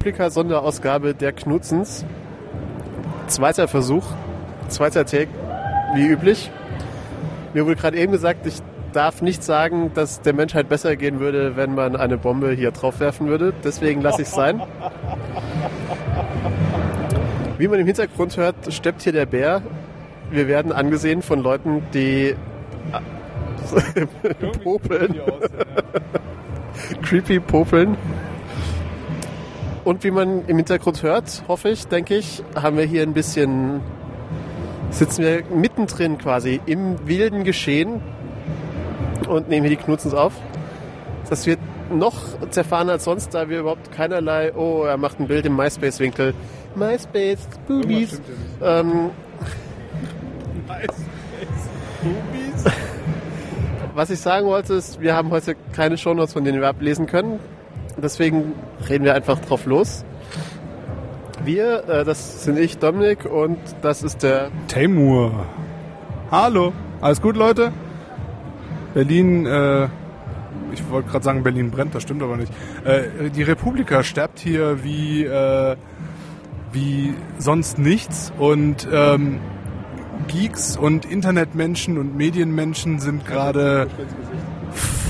Republika-Sonderausgabe der Knutzens. Zweiter Versuch, zweiter Take, wie üblich. Mir wurde gerade eben gesagt, ich darf nicht sagen, dass der Menschheit besser gehen würde, wenn man eine Bombe hier drauf werfen würde. Deswegen lasse ich es sein. Wie man im Hintergrund hört, steppt hier der Bär. Wir werden angesehen von Leuten, die popeln. Creepy popeln. Und wie man im Hintergrund hört, hoffe ich, denke ich, haben wir hier ein bisschen, sitzen wir mittendrin quasi im wilden Geschehen und nehmen hier die Knutzens auf. Das wird noch zerfahren als sonst, da wir überhaupt keinerlei, oh, er macht ein Bild im MySpace-Winkel. MySpace, Boobies. Ähm, Bubis? was ich sagen wollte, ist, wir haben heute keine Shownotes, von denen wir ablesen können. Deswegen reden wir einfach drauf los. Wir, äh, das sind ich, Dominik, und das ist der Temur. Hallo. Alles gut, Leute? Berlin, äh, ich wollte gerade sagen, Berlin brennt, das stimmt aber nicht. Äh, die Republika sterbt hier wie, äh, wie sonst nichts und ähm, Geeks und Internetmenschen und Medienmenschen sind gerade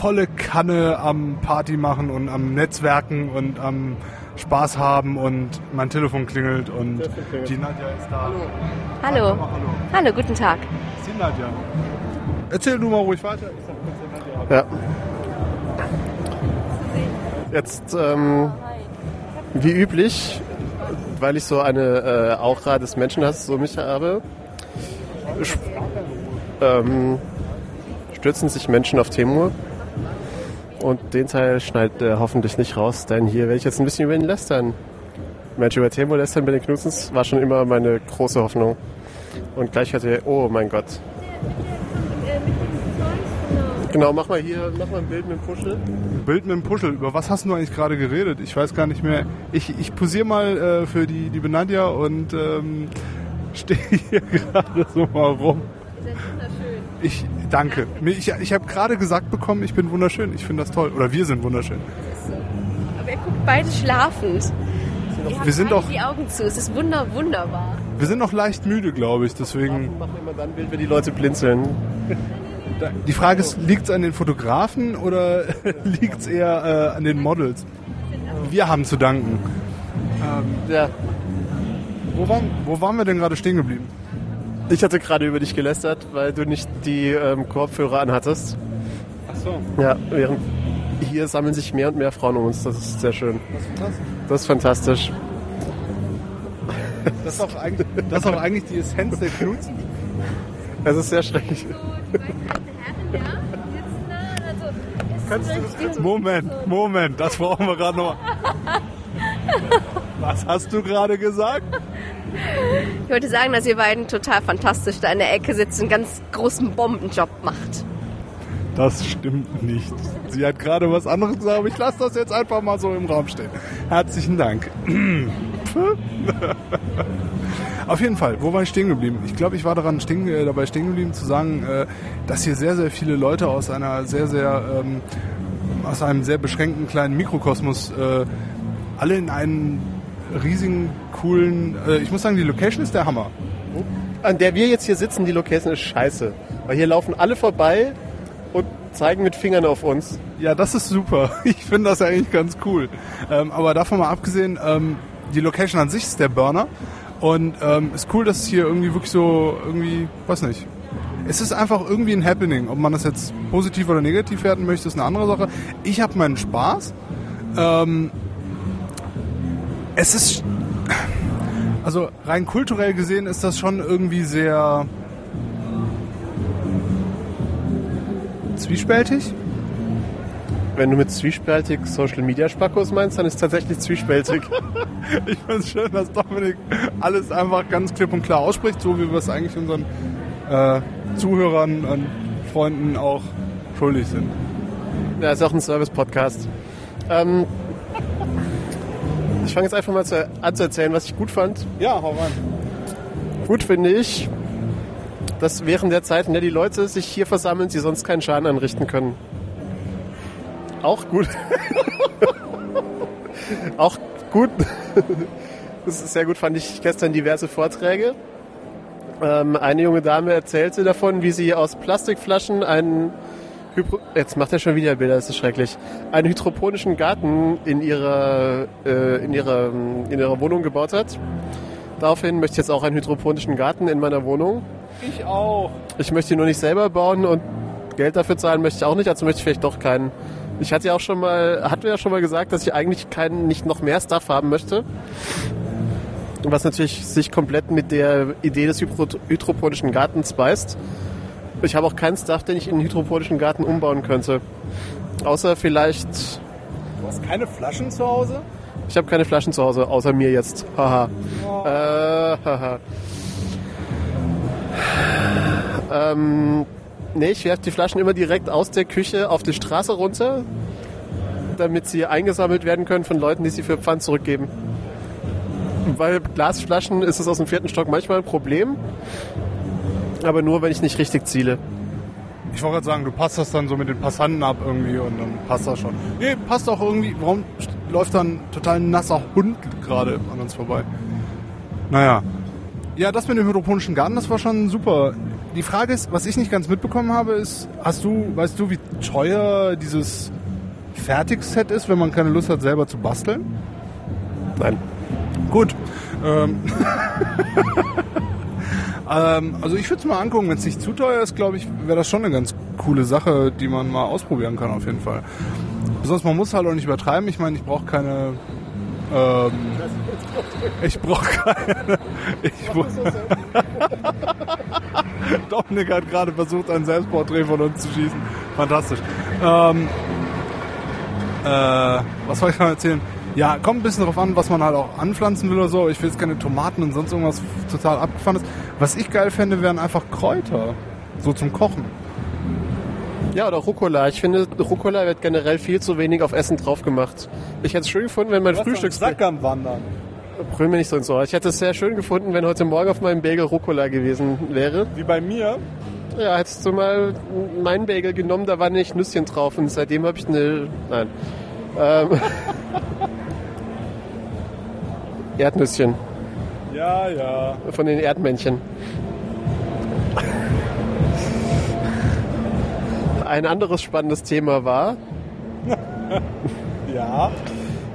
volle Kanne am Party machen und am Netzwerken und am Spaß haben und mein Telefon klingelt und die Nadja ist da. Hallo. Hallo. Hallo, guten Tag. Ist die Nadja. Erzähl du mal ruhig weiter. Ich sag kurz der Nadja. Ja. Jetzt, ähm, wie üblich, weil ich so eine äh, Aura des Menschenhasses so mich habe, ähm, stürzen sich Menschen auf Temur. Und den Teil schneidet er hoffentlich nicht raus, denn hier werde ich jetzt ein bisschen über ihn lästern. Menschen über Temur lästern bei den Knutzens war schon immer meine große Hoffnung. Und gleich hört ihr, oh mein Gott. Genau, mach mal hier, mach mal ein Bild mit dem Puschel. Bild mit dem Puschel. Über was hast du eigentlich gerade geredet? Ich weiß gar nicht mehr. Ich, ich posiere mal äh, für die liebe Nadja und ähm, stehe hier gerade so mal rum. Ich danke. Ich, ich habe gerade gesagt bekommen, ich bin wunderschön. Ich finde das toll. Oder wir sind wunderschön. Aber ihr guckt beide schlafend. Habt Wir sind doch- die Augen zu. Es ist wunder, wunderbar. Wir sind noch leicht müde, glaube ich. Deswegen. Machen wir immer dann ein Bild, wenn die Leute blinzeln. Die Frage ist, liegt es an den Fotografen oder liegt es eher äh, an den Models? Wir haben zu danken. Ja, Wo waren, wo waren wir denn gerade stehen geblieben? Ich hatte gerade über dich gelästert, weil du nicht die ähm, Kopfhörer anhattest. Ach so. Ja, während hier sammeln sich mehr und mehr Frauen um uns. Das ist sehr schön. Das ist fantastisch. Das ist auch eigentlich, das ist auch eigentlich die Essenz der Knutzen. Es ist sehr schrecklich. Moment, Moment, das brauchen wir gerade noch. Was hast du gerade gesagt? Ich wollte sagen, dass ihr beiden total fantastisch da in der Ecke sitzt und einen ganz großen Bombenjob macht. Das stimmt nicht. Sie hat gerade was anderes gesagt, aber ich lasse das jetzt einfach mal so im Raum stehen. Herzlichen Dank. Auf jeden Fall, wo war ich stehen geblieben? Ich glaube, ich war daran stehen, äh, dabei stehen geblieben zu sagen, äh, dass hier sehr, sehr viele Leute aus einer sehr, sehr ähm, aus einem sehr beschränkten kleinen Mikrokosmos äh, alle in einen riesigen, coolen. Äh, ich muss sagen, die Location ist der Hammer. An der wir jetzt hier sitzen, die Location ist scheiße. Weil hier laufen alle vorbei und zeigen mit Fingern auf uns. Ja, das ist super. Ich finde das eigentlich ganz cool. Ähm, aber davon mal abgesehen, ähm, die Location an sich ist der Burner. Und ähm, ist cool, dass es hier irgendwie wirklich so, irgendwie, weiß nicht. Es ist einfach irgendwie ein Happening. Ob man das jetzt positiv oder negativ werten möchte, ist eine andere Sache. Ich habe meinen Spaß. Ähm, es ist, also rein kulturell gesehen ist das schon irgendwie sehr zwiespältig. Wenn du mit zwiespältig Social Media Spackos meinst, dann ist es tatsächlich zwiespältig. Ich finde es schön, dass Dominik alles einfach ganz klipp und klar ausspricht, so wie wir es eigentlich unseren äh, Zuhörern und Freunden auch schuldig sind. ja, ist auch ein Service-Podcast. Ähm, ich fange jetzt einfach mal zu, an zu erzählen, was ich gut fand. Ja, hau rein. Gut finde ich, dass während der Zeit, in der die Leute sich hier versammeln, sie sonst keinen Schaden anrichten können. Auch gut. auch gut. Das ist sehr gut, fand ich gestern diverse Vorträge. Ähm, eine junge Dame erzählte davon, wie sie aus Plastikflaschen einen jetzt macht er schon wieder Bilder, das ist schrecklich. Einen hydroponischen Garten in ihrer, äh, in ihrer, in ihrer Wohnung gebaut hat. Daraufhin möchte ich jetzt auch einen hydroponischen Garten in meiner Wohnung. Ich auch. Ich möchte ihn nur nicht selber bauen und Geld dafür zahlen möchte ich auch nicht, also möchte ich vielleicht doch keinen. Ich hatte ja auch schon mal, hatte ja schon mal gesagt, dass ich eigentlich keinen, nicht noch mehr Stuff haben möchte. Was natürlich sich komplett mit der Idee des hydro- hydroponischen Gartens beißt. Ich habe auch keinen Stuff, den ich in einen hydroponischen Garten umbauen könnte. Außer vielleicht, Du hast keine Flaschen zu Hause? ich habe keine Flaschen zu Hause, außer mir jetzt. Haha. Äh, haha. ähm, nee, ich werfe die Flaschen immer direkt aus der Küche auf die Straße runter, damit sie eingesammelt werden können von Leuten, die sie für Pfand zurückgeben. Weil Glasflaschen ist es aus dem vierten Stock manchmal ein Problem, aber nur, wenn ich nicht richtig ziele. Ich wollte gerade sagen, du passt das dann so mit den Passanten ab irgendwie und dann passt das schon. Nee, passt auch irgendwie. Warum läuft dann ein total nasser Hund gerade an uns vorbei? Naja. Ja, das mit dem hydroponischen Garten, das war schon super. Die Frage ist, was ich nicht ganz mitbekommen habe, ist, hast du, weißt du, wie teuer dieses Fertigset ist, wenn man keine Lust hat, selber zu basteln? Nein. Gut. Ähm, ähm, also ich würde es mal angucken, wenn es nicht zu teuer ist, glaube ich, wäre das schon eine ganz coole Sache, die man mal ausprobieren kann auf jeden Fall. Besonders man muss halt auch nicht übertreiben. Ich meine, ich brauche keine. Ähm, ich brauche keine. Ich bra- Dominik hat gerade versucht, ein Selbstporträt von uns zu schießen. Fantastisch. Ähm, äh, was soll ich noch erzählen? Ja, kommt ein bisschen drauf an, was man halt auch anpflanzen will oder so. Ich will jetzt keine Tomaten und sonst irgendwas total abgefahrenes. Was ich geil fände, wären einfach Kräuter. So zum Kochen. Ja, oder Rucola. Ich finde, Rucola wird generell viel zu wenig auf Essen drauf gemacht. Ich hätte es schön gefunden, wenn mein Frühstücks... am Wandern. Brüll mir nicht so ins Ohr. Ich hätte es sehr schön gefunden, wenn heute Morgen auf meinem Bagel Rucola gewesen wäre. Wie bei mir. Ja, hättest du mal meinen Bagel genommen, da war nicht Nüsschen drauf und seitdem habe ich eine... Nein. Ähm, Erdnüsschen Ja, ja. von den Erdmännchen. Ein anderes spannendes Thema war, Ja.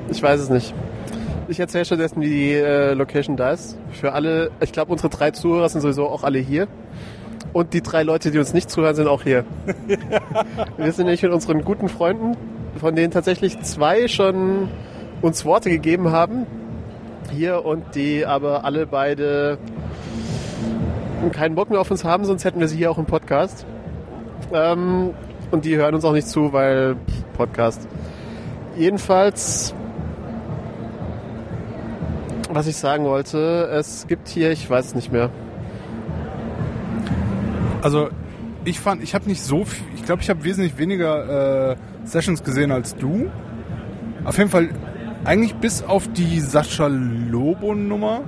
ich weiß es nicht. Ich erzähle stattdessen, wie die äh, Location da ist. Für alle, ich glaube, unsere drei Zuhörer sind sowieso auch alle hier. Und die drei Leute, die uns nicht zuhören, sind auch hier. Wir sind nämlich mit unseren guten Freunden, von denen tatsächlich zwei schon uns Worte gegeben haben. Hier und die aber alle beide keinen Bock mehr auf uns haben, sonst hätten wir sie hier auch im Podcast. Ähm, und die hören uns auch nicht zu, weil Podcast. Jedenfalls, was ich sagen wollte, es gibt hier, ich weiß es nicht mehr. Also ich fand, ich habe nicht so viel, ich glaube, ich habe wesentlich weniger äh, Sessions gesehen als du. Auf jeden Fall eigentlich bis auf die Sascha Lobo Nummer,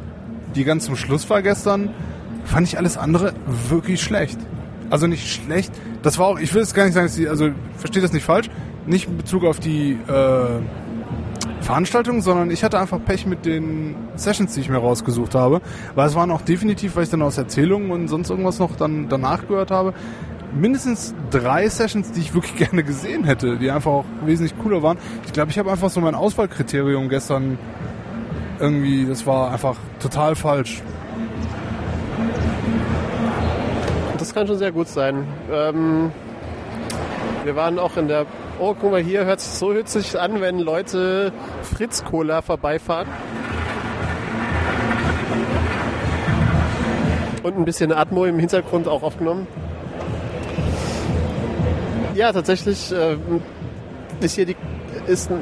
die ganz zum Schluss war gestern, fand ich alles andere wirklich schlecht. Also nicht schlecht. Das war auch, ich will jetzt gar nicht sagen, die, also versteht das nicht falsch, nicht in Bezug auf die äh, Veranstaltung, sondern ich hatte einfach Pech mit den Sessions, die ich mir rausgesucht habe. Weil es waren auch definitiv, weil ich dann aus Erzählungen und sonst irgendwas noch dann danach gehört habe, mindestens drei Sessions, die ich wirklich gerne gesehen hätte, die einfach auch wesentlich cooler waren. Ich glaube, ich habe einfach so mein Auswahlkriterium gestern irgendwie, das war einfach total falsch. Das kann schon sehr gut sein. Ähm, wir waren auch in der. Oh, guck mal, hier hört sich so sich an, wenn Leute Fritz Cola vorbeifahren. Und ein bisschen Atmo im Hintergrund auch aufgenommen. Ja, tatsächlich ähm, ist hier die ist ein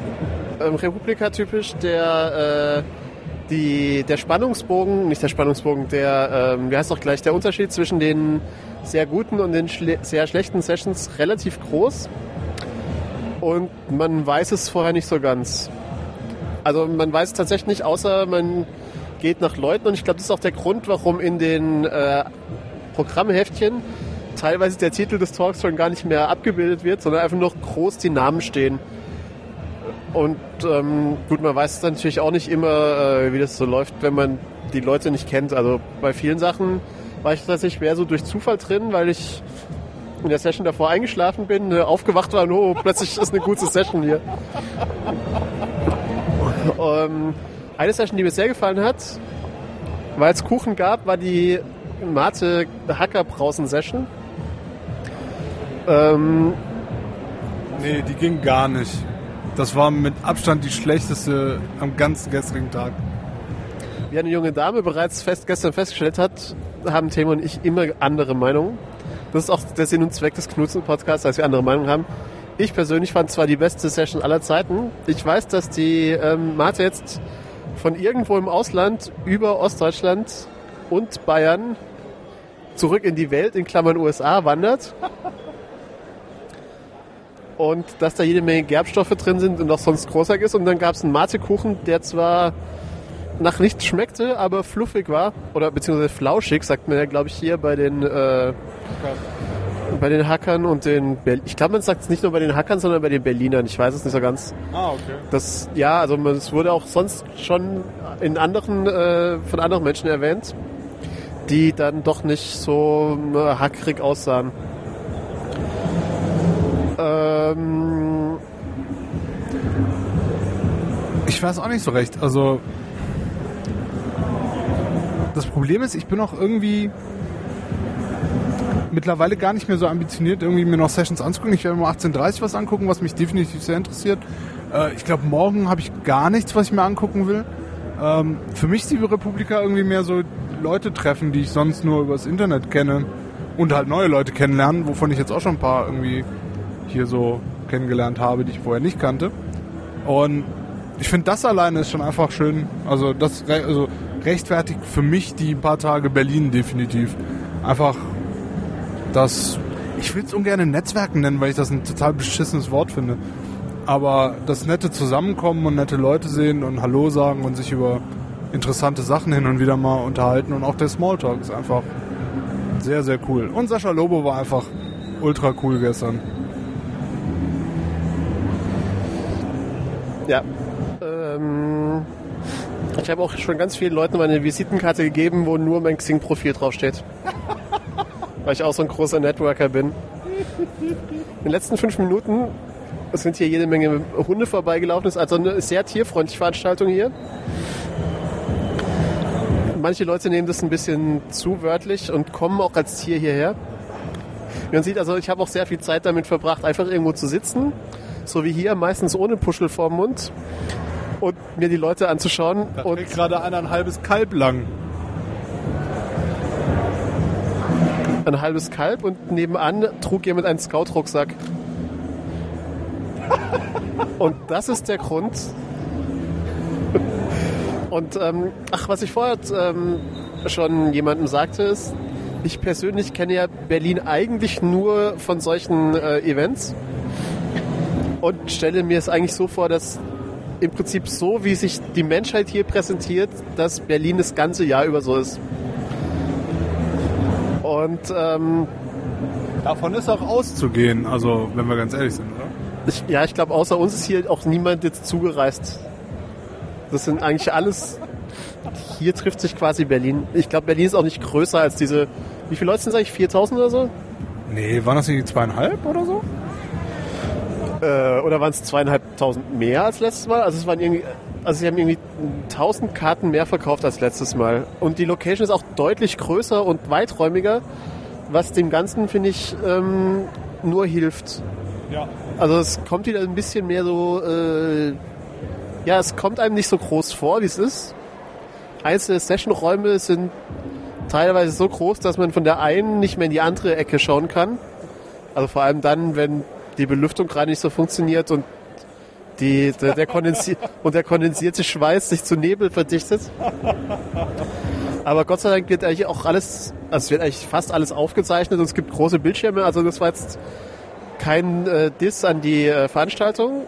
ähm, Republika typisch der äh, die, der Spannungsbogen, nicht der Spannungsbogen, der, ähm, wie heißt doch gleich, der Unterschied zwischen den sehr guten und den schle sehr schlechten Sessions relativ groß. Und man weiß es vorher nicht so ganz. Also man weiß es tatsächlich nicht, außer man geht nach Leuten. Und ich glaube, das ist auch der Grund, warum in den äh, Programmheftchen teilweise der Titel des Talks schon gar nicht mehr abgebildet wird, sondern einfach nur groß die Namen stehen. Und ähm, gut, man weiß dann natürlich auch nicht immer, äh, wie das so läuft, wenn man die Leute nicht kennt. Also bei vielen Sachen war ich tatsächlich mehr so durch Zufall drin, weil ich in der Session davor eingeschlafen bin, äh, aufgewacht war und oh, plötzlich ist eine gute Session hier. ähm, eine Session, die mir sehr gefallen hat, weil es Kuchen gab, war die Mate Hackerbrausen Session. Ähm, Nee, die ging gar nicht. Das war mit Abstand die schlechteste am ganzen gestrigen Tag. Wie eine junge Dame bereits fest, gestern festgestellt hat, haben Thema und ich immer andere Meinungen. Das ist auch der Sinn und Zweck des Knutzen-Podcasts, dass wir andere Meinungen haben. Ich persönlich fand zwar die beste Session aller Zeiten. Ich weiß, dass die ähm, Mate jetzt von irgendwo im Ausland über Ostdeutschland und Bayern zurück in die Welt, in Klammern USA, wandert. Und dass da jede Menge Gerbstoffe drin sind und auch sonst großartig ist. Und dann gab es einen Mate-Kuchen, der zwar nach nichts schmeckte, aber fluffig war. Oder beziehungsweise flauschig, sagt man ja, glaube ich, hier bei den, äh, bei den Hackern und den... Ber ich glaube, man sagt es nicht nur bei den Hackern, sondern bei den Berlinern. Ich weiß es nicht so ganz. Ah, okay. Das, ja, also es wurde auch sonst schon in anderen, äh, von anderen Menschen erwähnt, die dann doch nicht so äh, hackrig aussahen. Ähm, Ich weiß auch nicht so recht. Also das Problem ist, ich bin auch irgendwie mittlerweile gar nicht mehr so ambitioniert, irgendwie mir noch Sessions anzugucken. Ich werde mal 18.30 was angucken, was mich definitiv sehr interessiert. Äh, ich glaube, morgen habe ich gar nichts, was ich mir angucken will. Ähm, für mich ist die Republika irgendwie mehr so Leute treffen, die ich sonst nur übers Internet kenne und halt neue Leute kennenlernen, wovon ich jetzt auch schon ein paar irgendwie hier so kennengelernt habe, die ich vorher nicht kannte. Und ich finde, das alleine ist schon einfach schön. Also das also rechtfertigt für mich die paar Tage Berlin definitiv. Einfach das, ich will es ungern Netzwerken nennen, weil ich das ein total beschissenes Wort finde. Aber das nette Zusammenkommen und nette Leute sehen und Hallo sagen und sich über interessante Sachen hin und wieder mal unterhalten und auch der Smalltalk ist einfach sehr, sehr cool. Und Sascha Lobo war einfach ultra cool gestern. Ja. Ähm, ich habe auch schon ganz vielen Leuten meine Visitenkarte gegeben, wo nur mein Xing-Profil draufsteht. Weil ich auch so ein großer Networker bin. In den letzten fünf Minuten sind hier jede Menge Hunde vorbeigelaufen. Es ist also eine sehr tierfreundliche Veranstaltung hier. Manche Leute nehmen das ein bisschen zu wörtlich und kommen auch als Tier hierher. Man sieht also, ich habe auch sehr viel Zeit damit verbracht, einfach irgendwo zu sitzen, so wie hier, meistens ohne Puschel vorm Mund und mir die Leute anzuschauen. Da Und gerade einer ein halbes Kalb lang. ein halbes Kalb und nebenan trug jemand einen Scout-Rucksack. Und das ist der Grund. Und ähm, ach, was ich vorher ähm, schon jemandem sagte, ist, ich persönlich kenne ja Berlin eigentlich nur von solchen äh, Events und stelle mir es eigentlich so vor, dass im Prinzip so, wie sich die Menschheit hier präsentiert, dass Berlin das ganze Jahr über so ist. Und ähm, Davon ist auch auszugehen, also wenn wir ganz ehrlich sind, oder? ich, ja, ich glaube, außer uns ist hier auch niemand jetzt zugereist. Das sind eigentlich alles. Hier trifft sich quasi Berlin. Ich glaube, Berlin ist auch nicht größer als diese. Wie viele Leute sind es eigentlich? 4000 oder so? Nee, waren das nicht zweieinhalb oder so? Äh, oder waren es zweieinhalbtausend mehr als letztes Mal? Also es waren irgendwie. Also sie haben irgendwie 1000 Karten mehr verkauft als letztes Mal. Und die Location ist auch deutlich größer und weiträumiger, was dem Ganzen, finde ich, ähm, nur hilft. Ja. Also es kommt wieder ein bisschen mehr so, äh, ja, es kommt einem nicht so groß vor, wie es ist. Einzelne Sessionräume sind teilweise so groß, dass man von der einen nicht mehr in die andere Ecke schauen kann. Also vor allem dann, wenn die Belüftung gerade nicht so funktioniert und die, der, der und der kondensierte Schweiß sich zu Nebel verdichtet. Aber Gott sei Dank wird eigentlich auch alles, also es wird eigentlich fast alles aufgezeichnet und es gibt große Bildschirme. Also das war jetzt kein äh, Diss an die äh, Veranstaltung,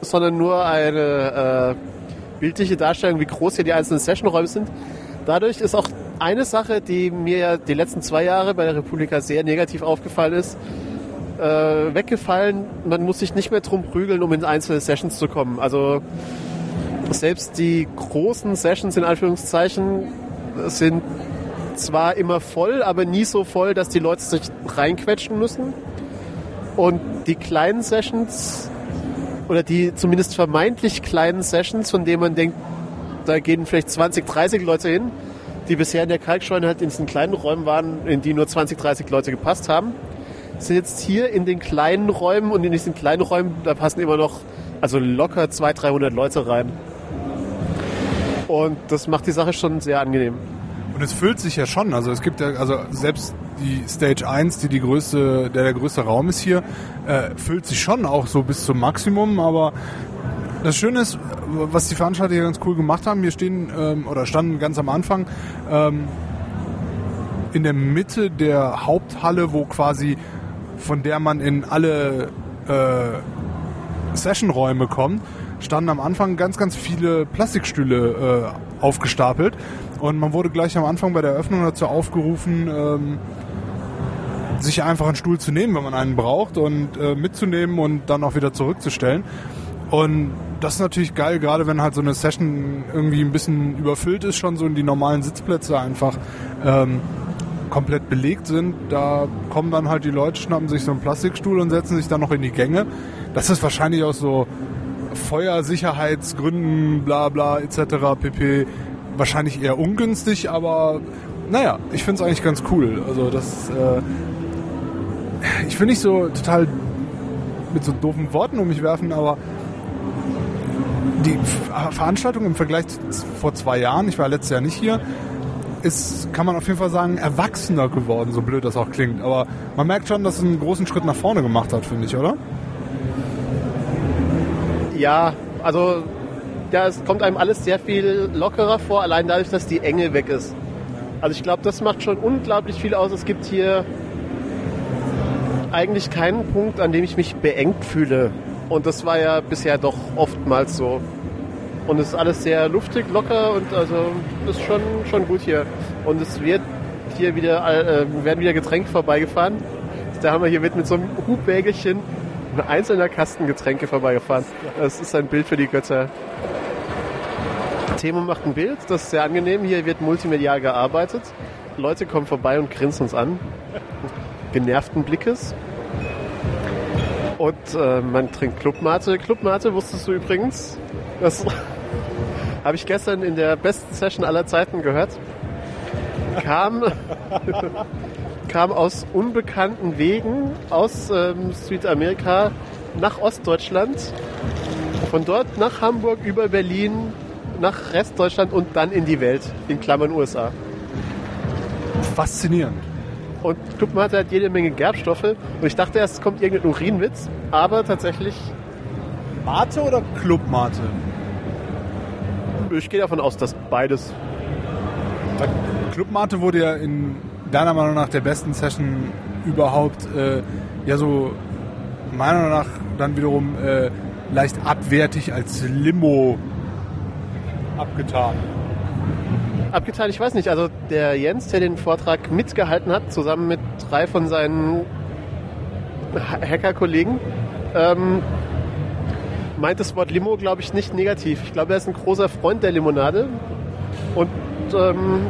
sondern nur eine äh, bildliche Darstellung, wie groß hier die einzelnen Sessionräume sind. Dadurch ist auch eine Sache, die mir ja die letzten zwei Jahre bei der Republika sehr negativ aufgefallen ist, äh, weggefallen. Man muss sich nicht mehr drum prügeln, um in einzelne Sessions zu kommen. Also selbst die großen Sessions in Anführungszeichen sind zwar immer voll, aber nie so voll, dass die Leute sich reinquetschen müssen. Und die kleinen Sessions oder die zumindest vermeintlich kleinen Sessions, von denen man denkt, da gehen vielleicht 20, 30 Leute hin, die bisher in der Kalkscheune halt in diesen kleinen Räumen waren, in die nur 20, 30 Leute gepasst haben, sind jetzt hier in den kleinen Räumen und in diesen kleinen Räumen, da passen immer noch also locker 200, 300 Leute rein. Und das macht die Sache schon sehr angenehm. Und es füllt sich ja schon. Also es gibt ja, also selbst die Stage 1, die die größte, der der größte Raum ist hier, äh, füllt sich schon auch so bis zum Maximum. Aber das Schöne ist, was die Veranstalter hier ganz cool gemacht haben, hier stehen ähm, oder standen ganz am Anfang ähm, in der Mitte der Haupthalle, wo quasi von der man in alle äh, Sessionräume kommt, standen am Anfang ganz, ganz viele Plastikstühle äh, aufgestapelt. Und man wurde gleich am Anfang bei der Eröffnung dazu aufgerufen, ähm, sich einfach einen Stuhl zu nehmen, wenn man einen braucht und äh, mitzunehmen und dann auch wieder zurückzustellen. Und das ist natürlich geil, gerade wenn halt so eine Session irgendwie ein bisschen überfüllt ist, schon so in die normalen Sitzplätze einfach ähm, komplett belegt sind. Da kommen dann halt die Leute, schnappen sich so einen Plastikstuhl und setzen sich dann noch in die Gänge. Das ist wahrscheinlich aus so Feuersicherheitsgründen, bla bla etc. pp. Wahrscheinlich eher ungünstig, aber naja, ich finde es eigentlich ganz cool. Also das, äh, ich will nicht so total mit so doofen Worten um mich werfen, aber die Veranstaltung im Vergleich zu vor zwei Jahren, ich war letztes Jahr nicht hier, ist, kann man auf jeden Fall sagen, erwachsener geworden, so blöd das auch klingt. Aber man merkt schon, dass es einen großen Schritt nach vorne gemacht hat, finde ich, oder? Ja, also ja, es kommt einem alles sehr viel lockerer vor, allein dadurch, dass die Enge weg ist. Also ich glaube, das macht schon unglaublich viel aus. Es gibt hier eigentlich keinen Punkt, an dem ich mich beengt fühle. Und das war ja bisher doch oftmals so. Und es ist alles sehr luftig, locker und also ist schon, schon gut hier. Und es wird hier wieder, äh, werden wieder Getränke vorbeigefahren. Da haben wir hier mit, mit so einem Hubwägelchen ein einzelner Kasten Getränke vorbeigefahren. Das ist ein Bild für die Götter. Temo macht ein Bild, das ist sehr angenehm. Hier wird multimedial gearbeitet. Leute kommen vorbei und grinsen uns an. Genervten Blickes. Und äh, man trinkt Clubmate. Clubmate wusstest du übrigens? Das habe ich gestern in der besten Session aller Zeiten gehört. Kam, kam aus unbekannten Wegen aus ähm, Südamerika nach Ostdeutschland. Von dort nach Hamburg über Berlin, nach Restdeutschland und dann in die Welt, in Klammern USA. Faszinierend. Und Clubmate hat jede Menge Gerbstoffe. Und ich dachte erst, es kommt irgendein Urinwitz, aber tatsächlich. Mate oder Clubmate? Ich gehe davon aus, dass beides. Clubmate wurde ja in deiner Meinung nach der besten Session überhaupt äh, ja so meiner Meinung nach dann wiederum äh, leicht abwertig als Limo abgetan. Abgetan, ich weiß nicht. Also der Jens, der den Vortrag mitgehalten hat, zusammen mit drei von seinen Hacker-Kollegen, ähm, meint das Wort Limo, glaube ich, nicht negativ. Ich glaube, er ist ein großer Freund der Limonade. Und ähm,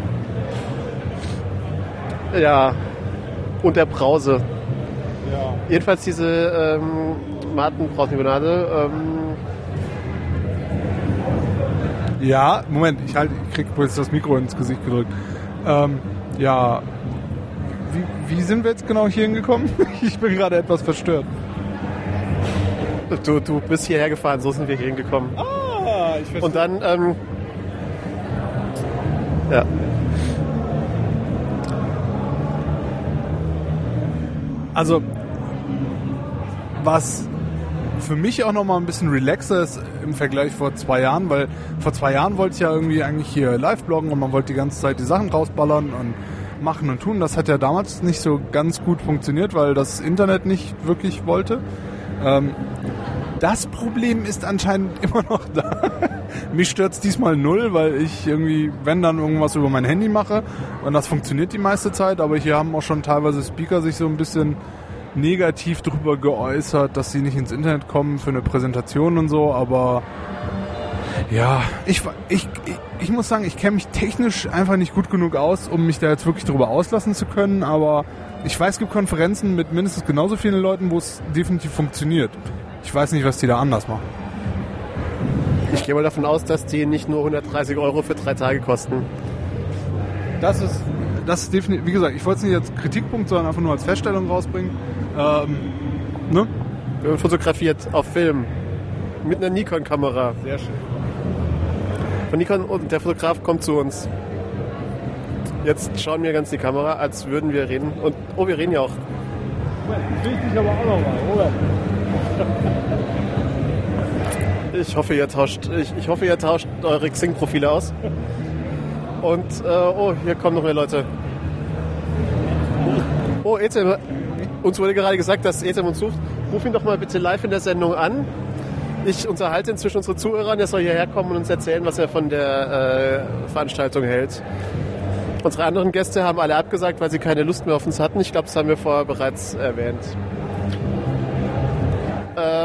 ja, und der Brause. Ja. Jedenfalls diese ähm, Matenbrauchlimonade. Ähm, Ja, Moment, ich, halt, ich krieg jetzt das Mikro ins Gesicht gedrückt. Ähm, ja, wie, wie sind wir jetzt genau hier hingekommen? Ich bin gerade etwas verstört. Du, du bist hierher gefahren, so sind wir hier hingekommen. Ah, ich verstehe. Und dann, ähm, ja. Also, was für mich auch nochmal ein bisschen relaxer ist im Vergleich vor zwei Jahren, weil vor zwei Jahren wollte ich ja irgendwie eigentlich hier live bloggen und man wollte die ganze Zeit die Sachen rausballern und machen und tun. Das hat ja damals nicht so ganz gut funktioniert, weil das Internet nicht wirklich wollte. Ähm, das Problem ist anscheinend immer noch da. Mich stört's diesmal null, weil ich irgendwie, wenn dann irgendwas über mein Handy mache und das funktioniert die meiste Zeit, aber hier haben auch schon teilweise Speaker sich so ein bisschen negativ darüber geäußert, dass sie nicht ins Internet kommen für eine Präsentation und so, aber ja, ich, ich, ich, ich muss sagen, ich kenne mich technisch einfach nicht gut genug aus, um mich da jetzt wirklich darüber auslassen zu können, aber ich weiß, es gibt Konferenzen mit mindestens genauso vielen Leuten, wo es definitiv funktioniert. Ich weiß nicht, was die da anders machen. Ich gehe mal davon aus, dass die nicht nur 130 Euro für drei Tage kosten. Das ist, das ist definitiv, wie gesagt, ich wollte es nicht als Kritikpunkt, sondern einfach nur als Feststellung rausbringen. Ähm, ne? Wir haben fotografiert auf Film mit einer Nikon-Kamera. Sehr schön. Von Nikon und der Fotograf kommt zu uns. Jetzt schauen wir ganz die Kamera, als würden wir reden. Und oh, wir reden ja auch. Wichtig aber auch nochmal, Robert. Ich hoffe, ihr tauscht, ich, ich hoffe, ihr tauscht eure Xing-Profile aus. Und äh, oh, hier kommen noch mehr Leute. Oh, Etem, uns wurde gerade gesagt, dass Etem uns sucht. Ruf ihn doch mal bitte live in der Sendung an. Ich unterhalte inzwischen unsere Zuhörer und er soll hierher kommen und uns erzählen, was er von der äh, Veranstaltung hält. Unsere anderen Gäste haben alle abgesagt, weil sie keine Lust mehr auf uns hatten. Ich glaube, das haben wir vorher bereits erwähnt.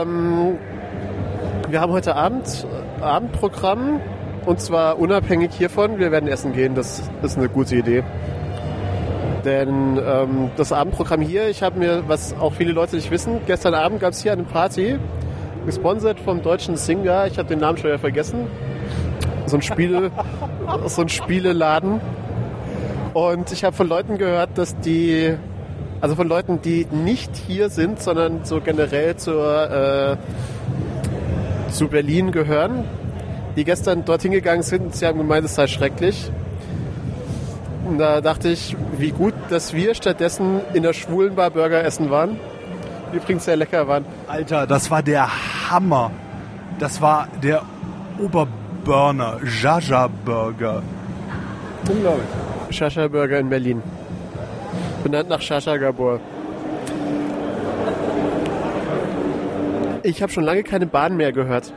Ähm, wir haben heute Abend Abendprogramm und zwar unabhängig hiervon. Wir werden essen gehen, das ist eine gute Idee. Denn ähm, das Abendprogramm hier, ich habe mir, was auch viele Leute nicht wissen, gestern Abend gab es hier eine Party, gesponsert vom deutschen Singer. Ich habe den Namen schon wieder vergessen. So ein Spiele, so ein Spieleladen. Und ich habe von Leuten gehört, dass die, also von Leuten, die nicht hier sind, sondern so generell zur, äh, zu Berlin gehören, die gestern dorthin gegangen sind und sie haben gemeint, es sei schrecklich. Und da dachte ich, wie gut, dass wir stattdessen in der Schwulenbar Burger essen waren. Die übrigens sehr lecker waren. Alter, das war der Hammer. Das war der Oberburner Jaja Burger. Unglaublich. Shasha Burger in Berlin. Benannt nach Shasha Gabor. Ich habe schon lange keine Bahn mehr gehört.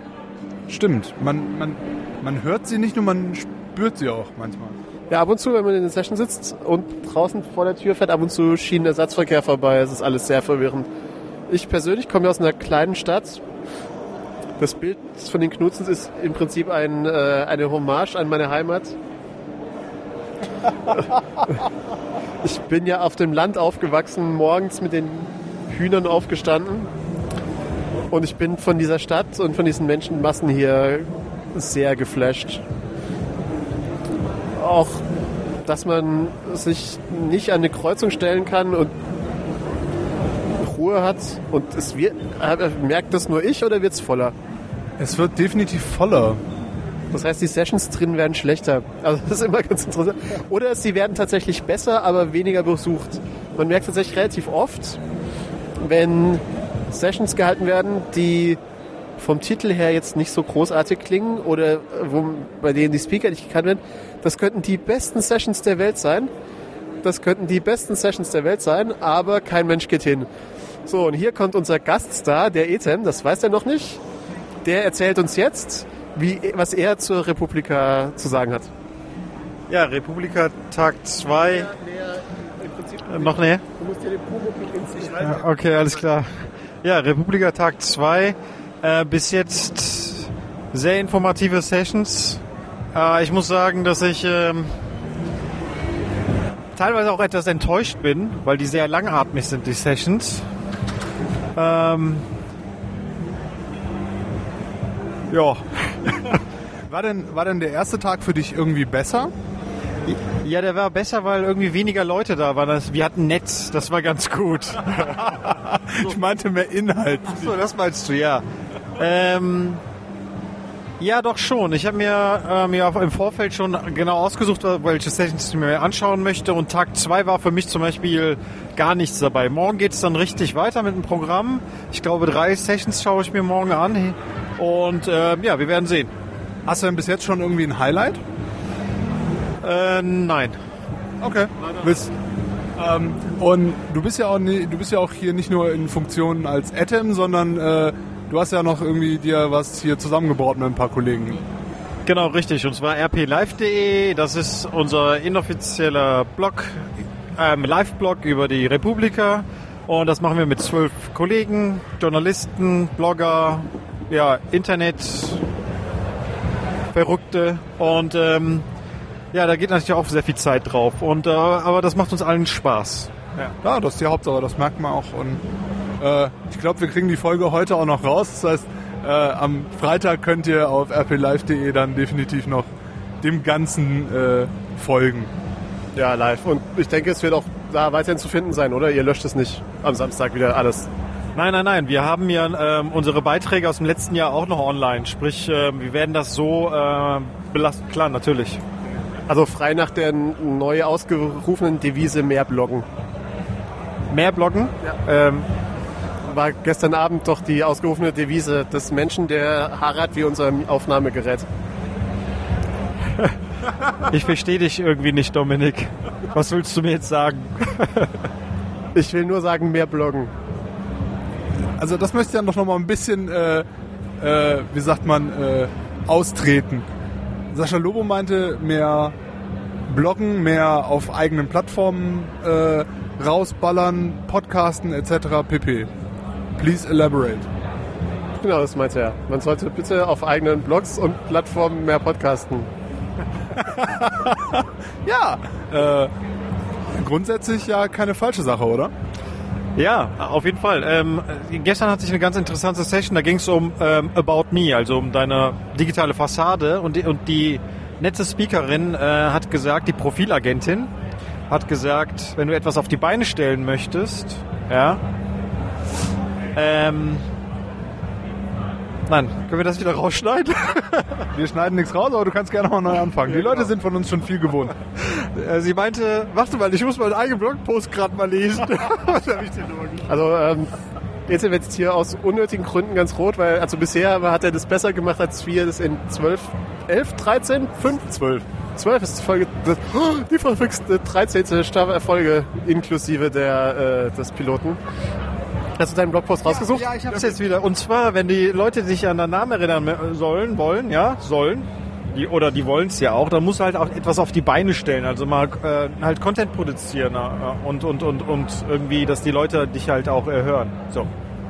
Stimmt, man, man, man hört sie nicht nur, man spürt sie auch manchmal. Ja, ab und zu, wenn man in der Session sitzt und draußen vor der Tür fährt ab und zu Schienenersatzverkehr vorbei. Es ist alles sehr verwirrend. Ich persönlich komme aus einer kleinen Stadt. Das Bild von den Knutzens ist im Prinzip ein, äh, eine Hommage an meine Heimat. ich bin ja auf dem Land aufgewachsen, morgens mit den Hühnern aufgestanden. Und ich bin von dieser Stadt und von diesen Menschenmassen hier sehr geflasht. Auch, dass man sich nicht an eine Kreuzung stellen kann und Ruhe hat. Und es wird, merkt das nur ich oder wird es voller? Es wird definitiv voller. Das heißt, die Sessions drin werden schlechter. Also das ist immer ganz interessant. Oder sie werden tatsächlich besser, aber weniger besucht. Man merkt tatsächlich relativ oft, wenn Sessions gehalten werden, die vom Titel her jetzt nicht so großartig klingen oder wo, bei denen die Speaker nicht gekannt werden, das könnten die besten Sessions der Welt sein. Das könnten die besten Sessions der Welt sein, aber kein Mensch geht hin. So, und hier kommt unser Gaststar, der Ethem, das weiß er noch nicht. Der erzählt uns jetzt, wie, was er zur Republika zu sagen hat. Ja, Republika Tag 2. Äh, noch näher? Du musst dir den ja, Okay, alles klar. Ja, Republika Tag 2. Äh, bis jetzt sehr informative Sessions. Äh, ich muss sagen, dass ich ähm, teilweise auch etwas enttäuscht bin, weil die sehr langatmig sind, die Sessions. Ähm, ja. war, denn, war denn der erste Tag für dich irgendwie besser? Ja, der war besser, weil irgendwie weniger Leute da waren. Wir hatten Netz, das war ganz gut. ich meinte mehr Inhalt. Ach so, das meinst du, ja. Ähm, ja, doch schon. Ich habe mir, äh, mir im Vorfeld schon genau ausgesucht, welche Sessions ich mir anschauen möchte. Und Tag 2 war für mich zum Beispiel gar nichts dabei. Morgen geht es dann richtig weiter mit dem Programm. Ich glaube, drei Sessions schaue ich mir morgen an. Und äh, ja, wir werden sehen. Hast du denn bis jetzt schon irgendwie ein Highlight? Äh, nein. Okay. Willst, ähm, und du bist ja auch nie, du bist ja auch hier nicht nur in Funktion als Atom, sondern äh, du hast ja noch irgendwie dir was hier zusammengebaut mit ein paar Kollegen. Genau, richtig. Und zwar rplive.de. Das ist unser inoffizieller Blog, ähm, Live-Blog über die Republika. Und das machen wir mit zwölf Kollegen, Journalisten, Blogger, ja, Internet, Verrückte. Und ähm, ja, da geht natürlich auch sehr viel Zeit drauf. Und, äh, aber das macht uns allen Spaß. Ja, das ist die Hauptsache, das merkt man auch. Und äh, ich glaube, wir kriegen die Folge heute auch noch raus. Das heißt, äh, am Freitag könnt ihr auf rplive.de dann definitiv noch dem Ganzen äh, folgen. Ja, live. Und ich denke, es wird auch da weiterhin zu finden sein, oder? Ihr löscht es nicht am Samstag wieder alles. Nein, nein, nein. Wir haben ja ähm, unsere Beiträge aus dem letzten Jahr auch noch online. Sprich, ähm, wir werden das so äh, belasten. Klar, natürlich. Also frei nach der neu ausgerufenen Devise mehr bloggen. Mehr bloggen? Ja. Ähm, war gestern Abend doch die ausgerufene Devise des Menschen, der Harald wie unser Aufnahmegerät. Ich verstehe dich irgendwie nicht, Dominik. Was willst du mir jetzt sagen? Ich will nur sagen, mehr bloggen. Also das möchte ich dann doch noch mal ein bisschen, äh, äh, wie sagt man, äh, austreten. Sascha Lobo meinte mehr bloggen, mehr auf eigenen Plattformen äh, rausballern, podcasten etc. pp. Please elaborate. Genau, das meinte er. Man sollte bitte auf eigenen Blogs und Plattformen mehr podcasten. ja, äh, grundsätzlich ja keine falsche Sache, oder? Ja, auf jeden Fall. Ähm, gestern hatte ich eine ganz interessante Session, da ging es um ähm, About Me, also um deine digitale Fassade und die, und die nette Speakerin äh, hat gesagt, die Profilagentin hat gesagt, wenn du etwas auf die Beine stellen möchtest, ja, ähm, Nein, können wir das wieder rausschneiden? wir schneiden nichts raus, aber du kannst gerne mal neu anfangen. Die Leute sind von uns schon viel gewohnt. Äh, sie meinte, warte mal, ich muss meinen eigenen Blogpost gerade mal lesen. Was habe ich denn Also, ähm, jetzt wird jetzt hier aus unnötigen Gründen ganz rot, weil also bisher hat er das besser gemacht, als wir das in 12, 11, 13, 5, 12. 12 ist die Folge, die verrückte 13. Folge inklusive der, äh, des Piloten. Hast du deinen Blogpost rausgesucht? Ja, ich habe es jetzt wieder. Und zwar, wenn die Leute sich an den Namen erinnern sollen, wollen, ja, sollen, die, oder die wollen es ja auch, dann muss halt auch etwas auf die Beine stellen. Also mal äh, halt Content produzieren äh, und, und, und, und irgendwie, dass die Leute dich halt auch äh, hören. So.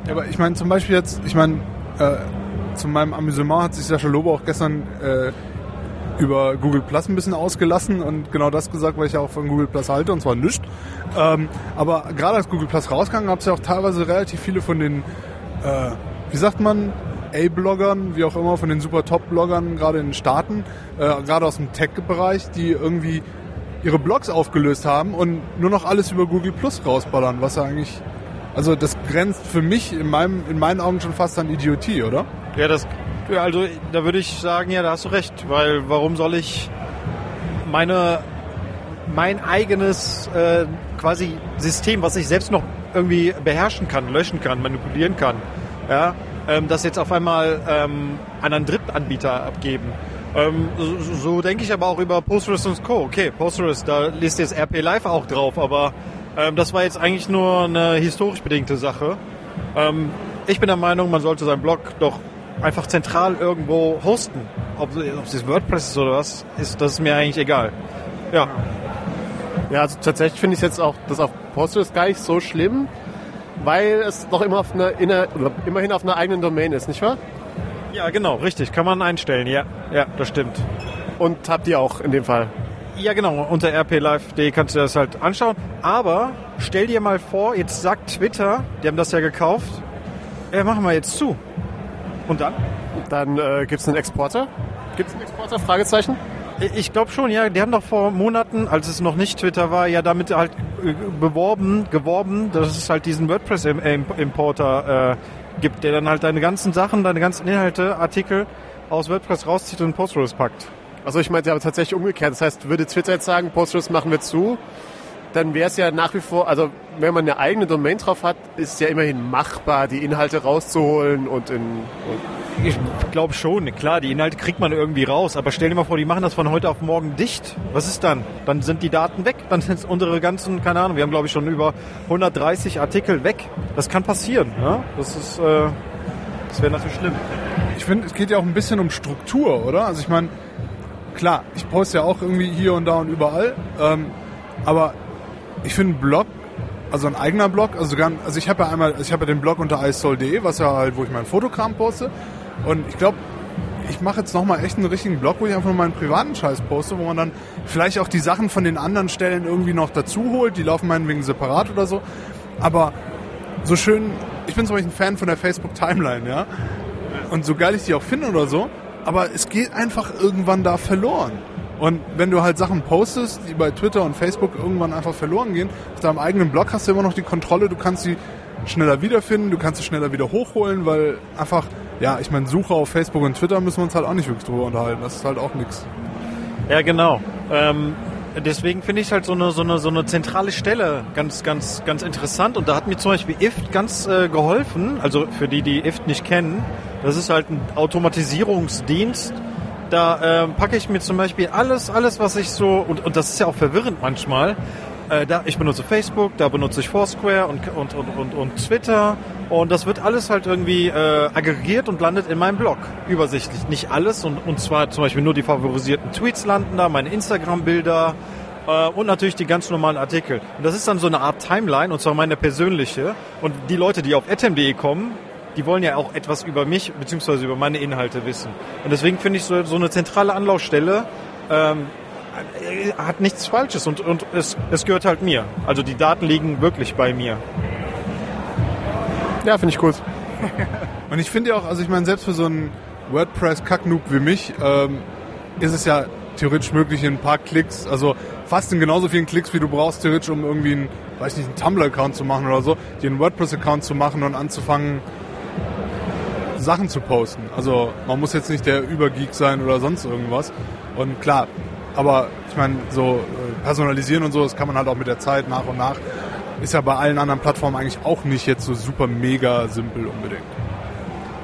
Ja, aber ich meine zum Beispiel jetzt, ich meine, äh, zu meinem Amüsement hat sich Sascha Lobo auch gestern äh, über Google Plus ein bisschen ausgelassen und genau das gesagt, weil ich auch von Google Plus halte und zwar nichts. Ähm, aber gerade als Google Plus rauskam, gab es ja auch teilweise relativ viele von den, äh, wie sagt man, A-Bloggern, wie auch immer, von den super Top-Bloggern, gerade in den Staaten, äh, gerade aus dem Tech-Bereich, die irgendwie ihre Blogs aufgelöst haben und nur noch alles über Google Plus rausballern, was ja eigentlich, also das grenzt für mich in, meinem, in meinen Augen schon fast an Idiotie, oder? Ja, das also da würde ich sagen, ja, da hast du recht, weil warum soll ich meine mein eigenes äh, quasi System, was ich selbst noch irgendwie beherrschen kann, löschen kann, manipulieren kann, ja, ähm, das jetzt auf einmal ähm, an einen Drittanbieter abgeben. Ähm, so, so denke ich aber auch über Postgres und Co. Okay, Postgres, da liest jetzt RP Live auch drauf, aber ähm, das war jetzt eigentlich nur eine historisch bedingte Sache. Ähm, ich bin der Meinung, man sollte seinen Blog doch einfach zentral irgendwo hosten. Ob, ob es WordPress ist oder was, ist, das ist mir eigentlich egal. Ja. Ja, also tatsächlich finde ich jetzt auch das auf Postgres gar nicht so schlimm, weil es doch immer auf einer, inner, immerhin auf einer eigenen Domain ist, nicht wahr? Ja, genau, richtig. Kann man einstellen, ja. Ja, das stimmt. Und habt ihr auch in dem Fall? Ja, genau. Unter rplive.de kannst du das halt anschauen. Aber stell dir mal vor, jetzt sagt Twitter, die haben das ja gekauft, ja, machen wir jetzt zu. Und dann? Dann äh, gibt es einen Exporter. Gibt es einen Exporter? Fragezeichen? Ich glaube schon, ja. Die haben doch vor Monaten, als es noch nicht Twitter war, ja damit halt äh, beworben, geworben, dass es halt diesen WordPress-Importer äh, gibt, der dann halt deine ganzen Sachen, deine ganzen Inhalte, Artikel aus WordPress rauszieht und Postgres packt. Also ich meinte aber tatsächlich umgekehrt. Das heißt, würde Twitter jetzt sagen, Postgres machen wir zu, dann wäre es ja nach wie vor, also wenn man eine eigene Domain drauf hat, ist es ja immerhin machbar, die Inhalte rauszuholen und in. Und ich glaube schon, klar, die Inhalte kriegt man irgendwie raus, aber stell dir mal vor, die machen das von heute auf morgen dicht. Was ist dann? Dann sind die Daten weg, dann sind unsere ganzen, keine Ahnung, wir haben glaube ich schon über 130 Artikel weg. Das kann passieren. Ja? Das ist, äh, das wäre natürlich schlimm. Ich finde, es geht ja auch ein bisschen um Struktur, oder? Also ich meine, klar, ich poste ja auch irgendwie hier und da und überall, ähm, aber ich finde, ein Blog also ein eigener Blog, also sogar, also ich habe ja einmal, ich habe ja den Blog unter iSoul.de, was ja halt, wo ich mein Fotokram poste. Und ich glaube, ich mache jetzt nochmal echt einen richtigen Blog, wo ich einfach nur meinen privaten Scheiß poste, wo man dann vielleicht auch die Sachen von den anderen Stellen irgendwie noch dazu holt. Die laufen meinetwegen separat oder so. Aber so schön, ich bin zum Beispiel ein Fan von der Facebook Timeline, ja. Und so geil ich die auch finde oder so, aber es geht einfach irgendwann da verloren. Und wenn du halt Sachen postest, die bei Twitter und Facebook irgendwann einfach verloren gehen, auf deinem eigenen Blog hast du immer noch die Kontrolle, du kannst sie schneller wiederfinden, du kannst sie schneller wieder hochholen, weil einfach, ja, ich meine, Suche auf Facebook und Twitter müssen wir uns halt auch nicht wirklich drüber unterhalten. Das ist halt auch nichts. Ja, genau. Ähm, deswegen finde ich halt so eine, so, eine, so eine zentrale Stelle ganz, ganz, ganz interessant. Und da hat mir zum Beispiel IFT ganz äh, geholfen. Also für die, die IFT nicht kennen, das ist halt ein Automatisierungsdienst. Da äh, packe ich mir zum Beispiel alles, alles, was ich so, und, und das ist ja auch verwirrend manchmal, äh, da, ich benutze Facebook, da benutze ich Foursquare und, und, und, und, und Twitter und das wird alles halt irgendwie äh, aggregiert und landet in meinem Blog. Übersichtlich. Nicht alles und, und zwar zum Beispiel nur die favorisierten Tweets landen da, meine Instagram-Bilder äh, und natürlich die ganz normalen Artikel. Und das ist dann so eine Art Timeline und zwar meine persönliche. Und die Leute, die auf etm.de kommen, die wollen ja auch etwas über mich bzw. über meine Inhalte wissen. Und deswegen finde ich so, so eine zentrale Anlaufstelle ähm, hat nichts Falsches und, und es, es gehört halt mir. Also die Daten liegen wirklich bei mir. Ja, finde ich cool. Und ich finde ja auch, also ich meine, selbst für so einen WordPress-Kacknoob wie mich, ähm, ist es ja theoretisch möglich, in ein paar Klicks, also fast in genauso vielen Klicks, wie du brauchst, theoretisch, um irgendwie einen, weiß nicht, einen Tumblr-Account zu machen oder so, dir einen WordPress-Account zu machen und anzufangen, Sachen zu posten. Also man muss jetzt nicht der Übergeek sein oder sonst irgendwas. Und klar, aber ich meine, so äh, personalisieren und so, das kann man halt auch mit der Zeit nach und nach. Ist ja bei allen anderen Plattformen eigentlich auch nicht jetzt so super mega simpel unbedingt.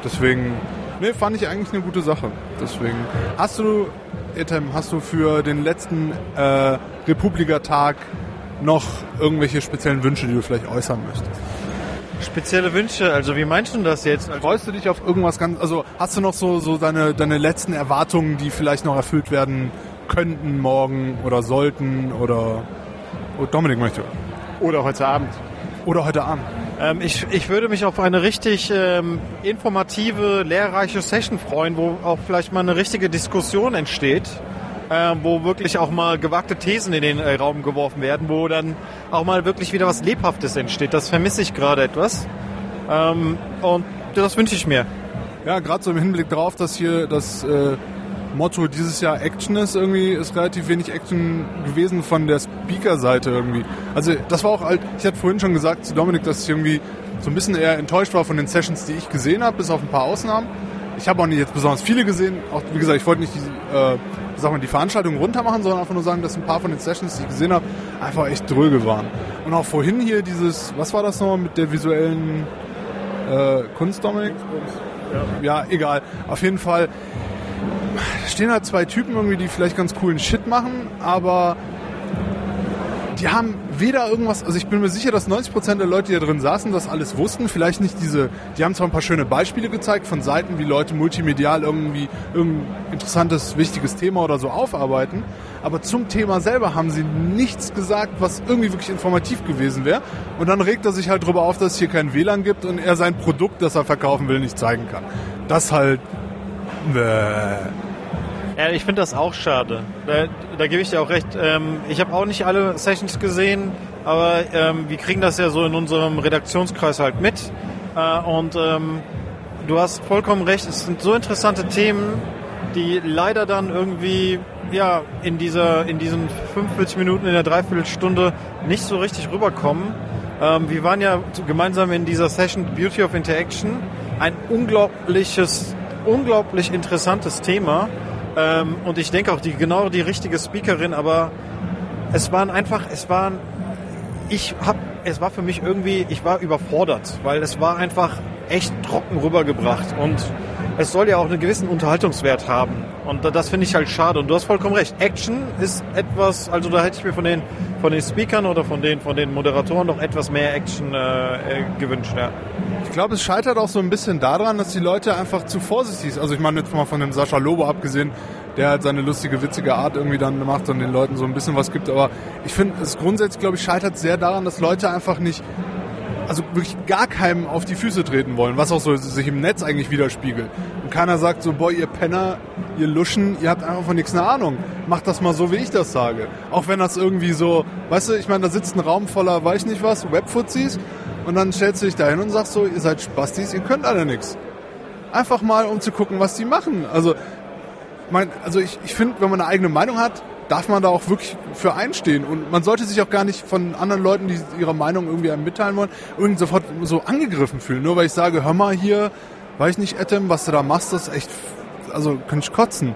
Deswegen, ne, fand ich eigentlich eine gute Sache. Deswegen, hast du, Etem, hast du für den letzten äh, Republika-Tag noch irgendwelche speziellen Wünsche, die du vielleicht äußern möchtest? Spezielle Wünsche, also wie meinst du das jetzt? Also, Freust du dich auf irgendwas ganz, also hast du noch so, so deine, deine letzten Erwartungen, die vielleicht noch erfüllt werden könnten morgen oder sollten oder oh, Dominik möchte. Oder heute Abend. Oder heute Abend. ähm, ich, ich würde mich auf eine richtig ähm, informative, lehrreiche Session freuen, wo auch vielleicht mal eine richtige Diskussion entsteht. Äh, wo wirklich auch mal gewagte Thesen in den äh, Raum geworfen werden, wo dann auch mal wirklich wieder was Lebhaftes entsteht. Das vermisse ich gerade etwas. Ähm, und das wünsche ich mir. Ja, gerade so im Hinblick darauf, dass hier das äh, Motto dieses Jahr Action ist, irgendwie ist relativ wenig Action gewesen von der Speaker-Seite irgendwie. Also das war auch halt, ich hatte vorhin schon gesagt zu Dominik, dass ich irgendwie so ein bisschen eher enttäuscht war von den Sessions, die ich gesehen habe, bis auf ein paar Ausnahmen. Ich habe auch nicht jetzt besonders viele gesehen. Auch wie gesagt, ich wollte nicht die, äh, sag mal, die Veranstaltung runter machen, sondern einfach nur sagen, dass ein paar von den Sessions, die ich gesehen habe, einfach echt dröge waren. Und auch vorhin hier dieses, was war das nochmal mit der visuellen äh, Kunst, Dominik? Ja. ja, egal. Auf jeden Fall stehen halt zwei Typen irgendwie, die vielleicht ganz coolen Shit machen, aber die haben weder irgendwas, also ich bin mir sicher, dass 90% der Leute, die da drin saßen, das alles wussten. Vielleicht nicht diese, die haben zwar ein paar schöne Beispiele gezeigt von Seiten, wie Leute multimedial irgendwie irgendein interessantes, wichtiges Thema oder so aufarbeiten, aber zum Thema selber haben sie nichts gesagt, was irgendwie wirklich informativ gewesen wäre. Und dann regt er sich halt darüber auf, dass es hier kein WLAN gibt und er sein Produkt, das er verkaufen will, nicht zeigen kann. Das halt... Bäh. Ja, ich finde das auch schade. Da, da gebe ich dir auch recht. Ähm, ich habe auch nicht alle Sessions gesehen, aber ähm, wir kriegen das ja so in unserem Redaktionskreis halt mit. Äh, und ähm, du hast vollkommen recht, es sind so interessante Themen, die leider dann irgendwie ja in dieser in diesen 45 Minuten in der Dreiviertelstunde nicht so richtig rüberkommen. Ähm, wir waren ja gemeinsam in dieser Session Beauty of Interaction, ein unglaubliches, unglaublich interessantes Thema. Ähm, und ich denke auch die genau die richtige Speakerin, aber es waren einfach, es waren, ich hab, es war für mich irgendwie, ich war überfordert, weil es war einfach echt trocken rübergebracht und es soll ja auch einen gewissen Unterhaltungswert haben. Und das finde ich halt schade. Und du hast vollkommen recht. Action ist etwas, also da hätte ich mir von den, von den Speakern oder von den, von den Moderatoren noch etwas mehr Action äh, äh, gewünscht. Ja. Ich glaube, es scheitert auch so ein bisschen daran, dass die Leute einfach zu vorsichtig sind. Also ich meine jetzt mal von dem Sascha Lobo abgesehen, der halt seine lustige, witzige Art irgendwie dann macht und den Leuten so ein bisschen was gibt. Aber ich finde, es grundsätzlich, glaube ich, scheitert sehr daran, dass Leute einfach nicht also wirklich gar keinem auf die Füße treten wollen, was auch so sich im Netz eigentlich widerspiegelt. Und keiner sagt so, boah, ihr Penner, ihr Luschen, ihr habt einfach von nichts eine Ahnung. Macht das mal so, wie ich das sage. Auch wenn das irgendwie so, weißt du, ich meine, da sitzt ein Raum voller, weiß ich nicht was, Webfuzis und dann stellst du dich da hin und sagst so, ihr seid Spastis, ihr könnt alle nichts. Einfach mal, um zu gucken, was die machen. Also, mein, also ich, ich finde, wenn man eine eigene Meinung hat, darf man da auch wirklich für einstehen. Und man sollte sich auch gar nicht von anderen Leuten, die ihre Meinung irgendwie einem mitteilen wollen, irgendwie sofort so angegriffen fühlen. Nur weil ich sage, hör mal hier, weiß ich nicht, Etem, was du da machst, das ist echt, also könnte ich kotzen.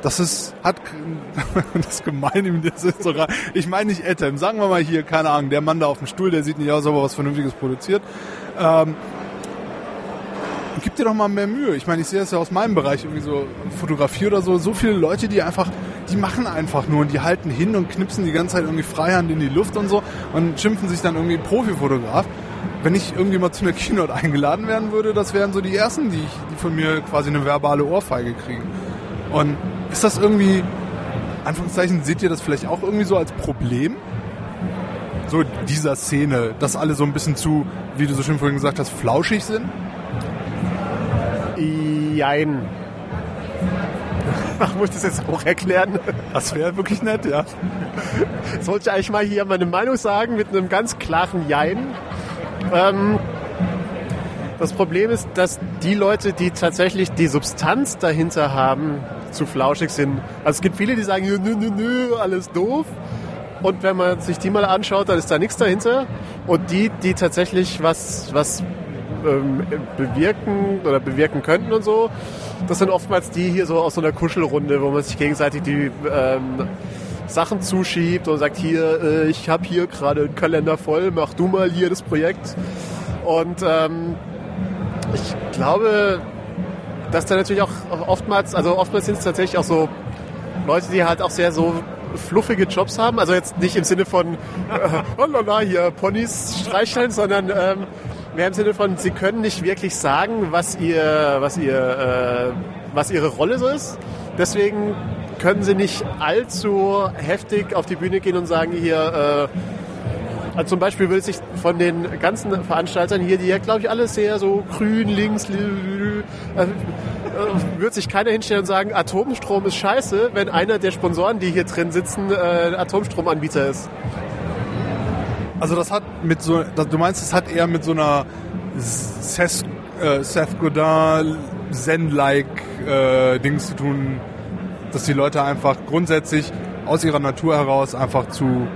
Das ist, hat, das ist gemein, das ist sogar, ich meine nicht Etem, sagen wir mal hier, keine Ahnung, der Mann da auf dem Stuhl, der sieht nicht aus, ob er was Vernünftiges produziert. Ähm, gib dir doch mal mehr Mühe. Ich meine, ich sehe das ja aus meinem Bereich, irgendwie so Fotografie oder so. So viele Leute, die einfach, die machen einfach nur und die halten hin und knipsen die ganze Zeit irgendwie Freihand in die Luft und so und schimpfen sich dann irgendwie Profifotograf. Wenn ich irgendwie mal zu einer Keynote eingeladen werden würde, das wären so die ersten, die, ich, die von mir quasi eine verbale Ohrfeige kriegen. Und ist das irgendwie, Anführungszeichen, seht ihr das vielleicht auch irgendwie so als Problem? So dieser Szene, dass alle so ein bisschen zu, wie du so schön vorhin gesagt hast, flauschig sind? Jein. Ach, muss ich das jetzt auch erklären? Das wäre wirklich nett, ja. Sollte ich eigentlich mal hier meine Meinung sagen mit einem ganz klaren Jein. Ähm, das Problem ist, dass die Leute, die tatsächlich die Substanz dahinter haben, zu flauschig sind. Also es gibt viele, die sagen, nö, nö, nö, alles doof. Und wenn man sich die mal anschaut, dann ist da nichts dahinter. Und die, die tatsächlich was, was ähm, bewirken oder bewirken könnten und so. Das sind oftmals die hier so aus so einer Kuschelrunde, wo man sich gegenseitig die ähm, Sachen zuschiebt und sagt, hier, äh, ich habe hier gerade einen Kalender voll, mach du mal hier das Projekt. Und ähm, ich glaube, dass da natürlich auch oftmals, also oftmals sind es tatsächlich auch so Leute, die halt auch sehr so fluffige Jobs haben. Also jetzt nicht im Sinne von, äh, oh lala, hier Ponys streicheln, sondern ähm, Mehr im Sinne von, sie können nicht wirklich sagen, was ihr, was ihr, äh, was ihre Rolle so ist. Deswegen können sie nicht allzu heftig auf die Bühne gehen und sagen, hier, äh, also zum Beispiel würde sich von den ganzen Veranstaltern hier, die ja, glaube ich, alle sehr so grün, links, äh, wird sich keiner hinstellen und sagen, Atomstrom ist scheiße, wenn einer der Sponsoren, die hier drin sitzen, äh, Atomstromanbieter ist. Also das hat mit so, du meinst, es hat eher mit so einer Seth, äh, Seth Godin Zen-like äh, Dings zu tun, dass die Leute einfach grundsätzlich aus ihrer Natur heraus einfach zu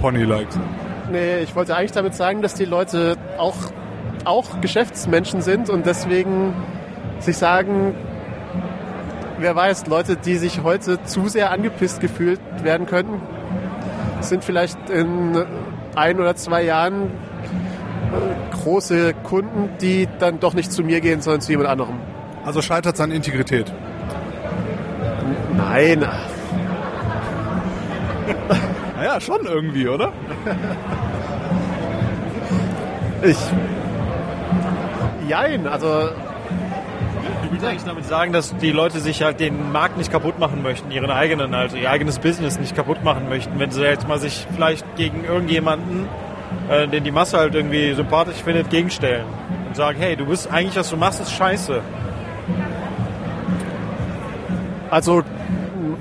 Pony-like sind. Nee, ich wollte eigentlich damit sagen, dass die Leute auch, auch Geschäftsmenschen sind und deswegen sich sagen, wer weiß, Leute, die sich heute zu sehr angepisst gefühlt werden könnten, sind vielleicht in ein oder zwei Jahren äh, große Kunden, die dann doch nicht zu mir gehen, sondern zu jemand anderem. Also scheitert es an Integrität? Nein. naja, schon irgendwie, oder? ich. Jein, also Du willst eigentlich damit sagen, dass die Leute sich halt den Markt nicht kaputt machen möchten, ihren eigenen, also ihr eigenes Business nicht kaputt machen möchten, wenn sie jetzt mal sich vielleicht gegen irgendjemanden, äh, den die Masse halt irgendwie sympathisch findet, gegenstellen und sagen, hey, du bist eigentlich, was du machst, ist scheiße. Also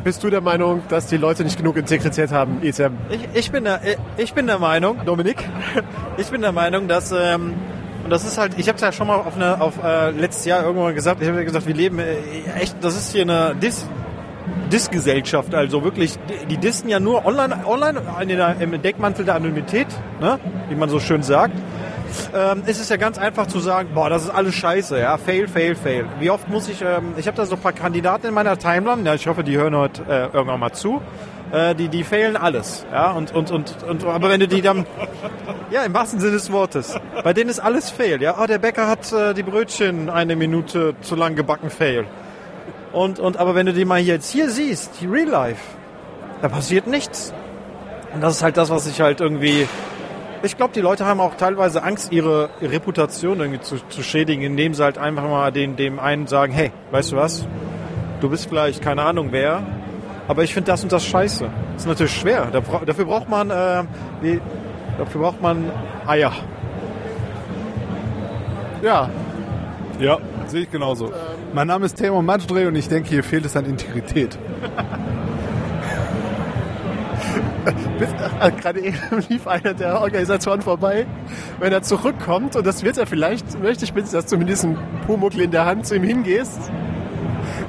bist du der Meinung, dass die Leute nicht genug Integrität haben, ETM? Ich, ich, bin, der, ich bin der Meinung, Dominik, ich bin der Meinung, dass ähm, und das ist halt, ich habe es ja schon mal auf eine, auf äh, letztes Jahr irgendwann gesagt, ich habe ja gesagt, wir leben äh, echt, das ist hier eine Dis, Dis-Gesellschaft, also wirklich, die, disten ja nur online, online der, im Deckmantel der Anonymität, ne? wie man so schön sagt. Ähm, ist es ja ganz einfach zu sagen, boah, das ist alles scheiße, ja, fail, fail, fail. Wie oft muss ich, ähm, ich habe da so ein paar Kandidaten in meiner Timeline, ja, ich hoffe, die hören heute äh, irgendwann mal zu äh, die, die fehlen alles. Ja, und, und, und, und, aber wenn du die dann, ja, im wahrsten Sinne des Wortes, bei denen ist alles fail. Ja, oh, der Bäcker hat äh, die Brötchen eine Minute zu lang gebacken, fail. Und, und, aber wenn du die mal jetzt hier siehst, die Real Life, da passiert nichts. Und das ist halt das, was ich halt irgendwie, Ich glaube, die Leute haben auch teilweise Angst, ihre Reputation irgendwie zu, zu schädigen, indem sie halt einfach mal den, dem einen sagen, hey, weißt du was? Du bist vielleicht keine Ahnung wer, aber ich finde das und das scheiße. Das ist natürlich schwer. Dafür braucht man, äh, wie, dafür braucht man Eier. Ja, Ja, sehe ich genauso. Mein Name ist Timo Matschdreh und ich denke, hier fehlt es an Integrität. äh, gerade eben lief einer der Organisatoren vorbei. Wenn er zurückkommt, und das wird er vielleicht, möchte ich bitte, dass du mit diesem Pumuckl in der Hand zu ihm hingehst,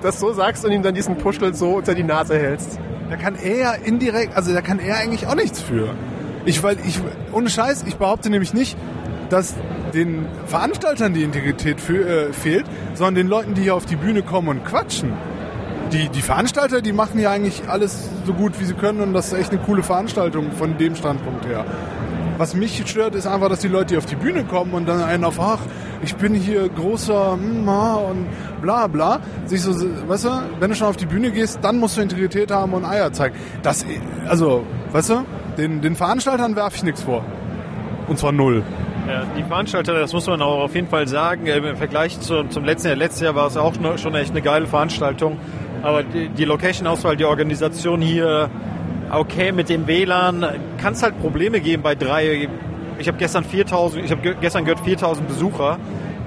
das so sagst und ihm dann diesen Puschel so unter die Nase hältst. Da kann er ja indirekt, also da kann er eigentlich auch nichts für. Ich, weil ich, ohne Scheiß, ich behaupte nämlich nicht, dass den Veranstaltern die Integrität für, äh, fehlt, sondern den Leuten, die hier auf die Bühne kommen und quatschen. Die, die Veranstalter, die machen ja eigentlich alles so gut, wie sie können und das ist echt eine coole Veranstaltung von dem Standpunkt her. Was mich stört, ist einfach, dass die Leute hier auf die Bühne kommen und dann einen auf, ach, ich bin hier großer hm, ah, und bla bla. Sich so, weißt du, wenn du schon auf die Bühne gehst, dann musst du Integrität haben und Eier zeigen. Das, also, weißt du, den, den Veranstaltern werfe ich nichts vor. Und zwar null. Ja, die Veranstalter, das muss man auch auf jeden Fall sagen, äh, im Vergleich zu, zum letzten Jahr, letztes Jahr war es auch schon echt eine geile Veranstaltung. Aber die, die Location-Auswahl, die Organisation hier, okay, mit dem WLAN kann es halt Probleme geben bei drei. Ich habe gestern 4000, ich habe ge- gestern gehört 4000 Besucher.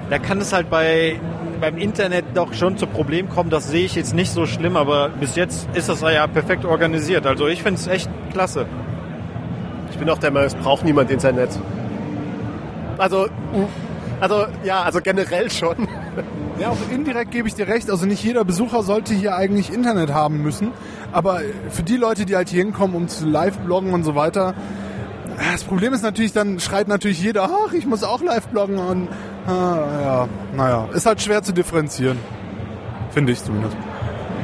Da kann es halt bei beim Internet doch schon zu Problemen kommen. Das sehe ich jetzt nicht so schlimm, aber bis jetzt ist das ja perfekt organisiert. Also ich finde es echt klasse. Ich bin auch der Meinung, es braucht niemand Internet. Also, also ja, also generell schon. Ja, auch indirekt gebe ich dir recht. Also nicht jeder Besucher sollte hier eigentlich Internet haben müssen. Aber für die Leute, die halt hier hinkommen, um zu live-bloggen und so weiter, das Problem ist natürlich, dann schreit natürlich jeder, ach, ich muss auch live-bloggen und ah, ja, naja, ist halt schwer zu differenzieren. Finde ich zumindest.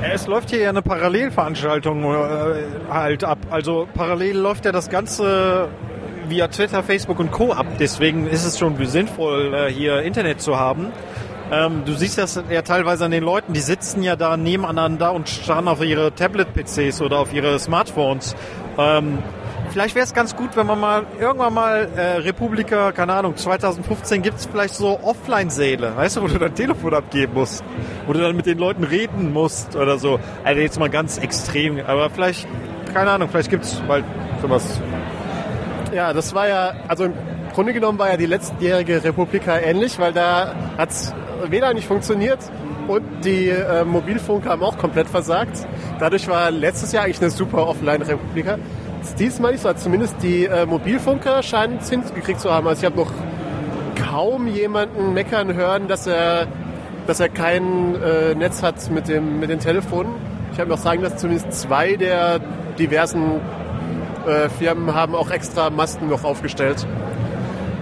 Es läuft hier ja eine Parallelveranstaltung äh, halt ab. Also parallel läuft ja das Ganze via Twitter, Facebook und Co. ab. Deswegen ist es schon sinnvoll, äh, hier Internet zu haben. Ähm, du siehst das ja teilweise an den Leuten, die sitzen ja da nebeneinander und starren auf ihre Tablet-PCs oder auf ihre Smartphones. Ähm, vielleicht wäre es ganz gut, wenn man mal irgendwann mal äh, Republika, keine Ahnung, 2015 gibt es vielleicht so Offline-Säle, weißt du, wo du dein Telefon abgeben musst, wo du dann mit den Leuten reden musst oder so. Also jetzt mal ganz extrem, aber vielleicht, keine Ahnung, vielleicht gibt es bald sowas. Ja, das war ja, also im Grunde genommen war ja die letztjährige Republika ähnlich, weil da hat's weder nicht funktioniert und die äh, Mobilfunker haben auch komplett versagt. Dadurch war letztes Jahr eigentlich eine super Offline-Republika. Diesmal nicht so, also zumindest die äh, Mobilfunker scheinen es hingekriegt zu haben. Also ich habe noch kaum jemanden meckern hören, dass er, dass er kein äh, Netz hat mit dem mit den Telefonen. Ich habe auch sagen, dass zumindest zwei der diversen äh, Firmen haben auch extra Masten noch aufgestellt.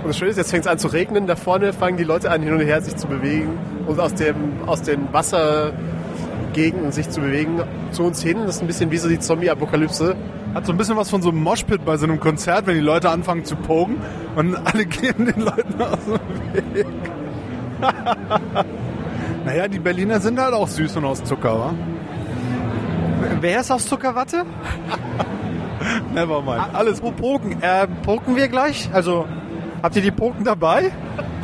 Und das Schöne ist, jetzt fängt es an zu regnen. Da vorne fangen die Leute an, hin und her sich zu bewegen und aus, dem, aus den Wassergegenden sich zu bewegen. Zu uns hin. Das ist ein bisschen wie so die Zombie-Apokalypse. Hat so ein bisschen was von so einem Moshpit bei so einem Konzert, wenn die Leute anfangen zu pogen und alle gehen den Leuten aus dem Weg. naja, die Berliner sind halt auch süß und aus Zucker, wa? Wer ist aus Zuckerwatte? Nevermind. Alles wo Poken. Äh, poken wir gleich? Also, habt ihr die Poken dabei?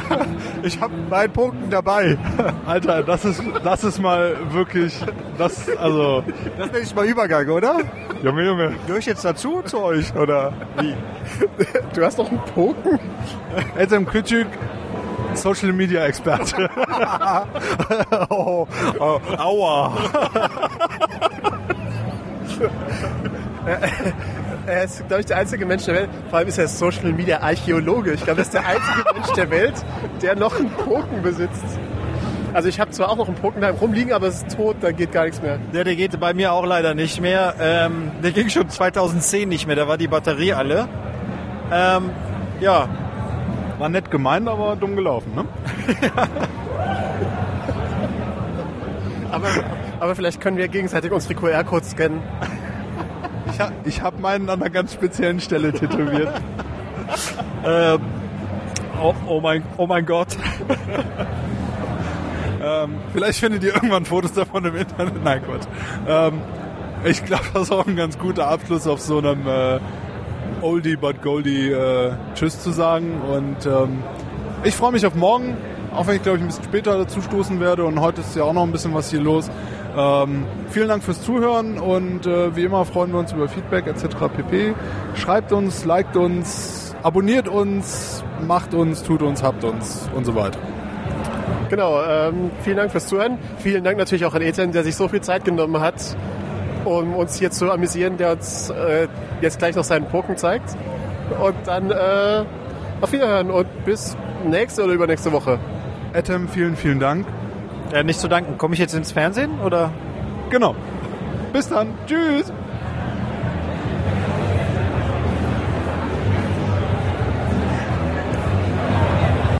ich habe meinen Poken dabei. Alter, das ist, das ist mal wirklich, das, also, Das nenne ich mal Übergang, oder? Junge, Junge. Gehöre ich jetzt dazu zu euch, oder wie? Du hast doch einen Poken? Edem Küçük, Social Media Experte. oh, oh, aua. Er ist, glaube ich, der einzige Mensch der Welt. Vor allem ist er Social Media Archäologe. Ich glaube, er ist der einzige Mensch der Welt, der noch einen Poken besitzt. Also ich habe zwar auch noch einen Poken da rumliegen, aber es ist tot, da geht gar nichts mehr. Ja, der geht bei mir auch leider nicht mehr. Ähm, der ging schon 2010 nicht mehr, da war die Batterie alle. Ähm, ja, War nett gemeint, aber dumm gelaufen, ne? Aber, aber vielleicht können wir gegenseitig unsere QR-Codes scannen. Ich, ha, ich habe meinen an einer ganz speziellen Stelle tätowiert. ähm, oh, oh, mein, oh mein Gott. ähm, vielleicht findet ihr irgendwann Fotos davon im Internet. Nein, Gott. Ähm, ich glaube, das ist auch ein ganz guter Abschluss auf so einem, äh, Oldie but Goldie äh, Tschüss zu sagen. Und ähm, ich freue mich auf morgen, auch wenn ich glaube ich ein bisschen später dazu stoßen werde. Und heute ist ja auch noch ein bisschen was hier los. Ähm, vielen Dank fürs Zuhören und äh, wie immer freuen wir uns über Feedback etc. pp. Schreibt uns, liked uns, abonniert uns, macht uns, tut uns, habt uns und so weiter. Genau, ähm, vielen Dank fürs Zuhören. Vielen Dank natürlich auch an Ethan, der sich so viel Zeit genommen hat, um uns hier zu amüsieren, der uns äh, jetzt gleich noch seinen Poken zeigt. Und dann äh, auf Wiederhören und bis nächste oder übernächste Woche. Etem, vielen, vielen Dank. Ja, nicht zu danken. Komme ich jetzt ins Fernsehen oder? Genau. Bis dann. Tschüss.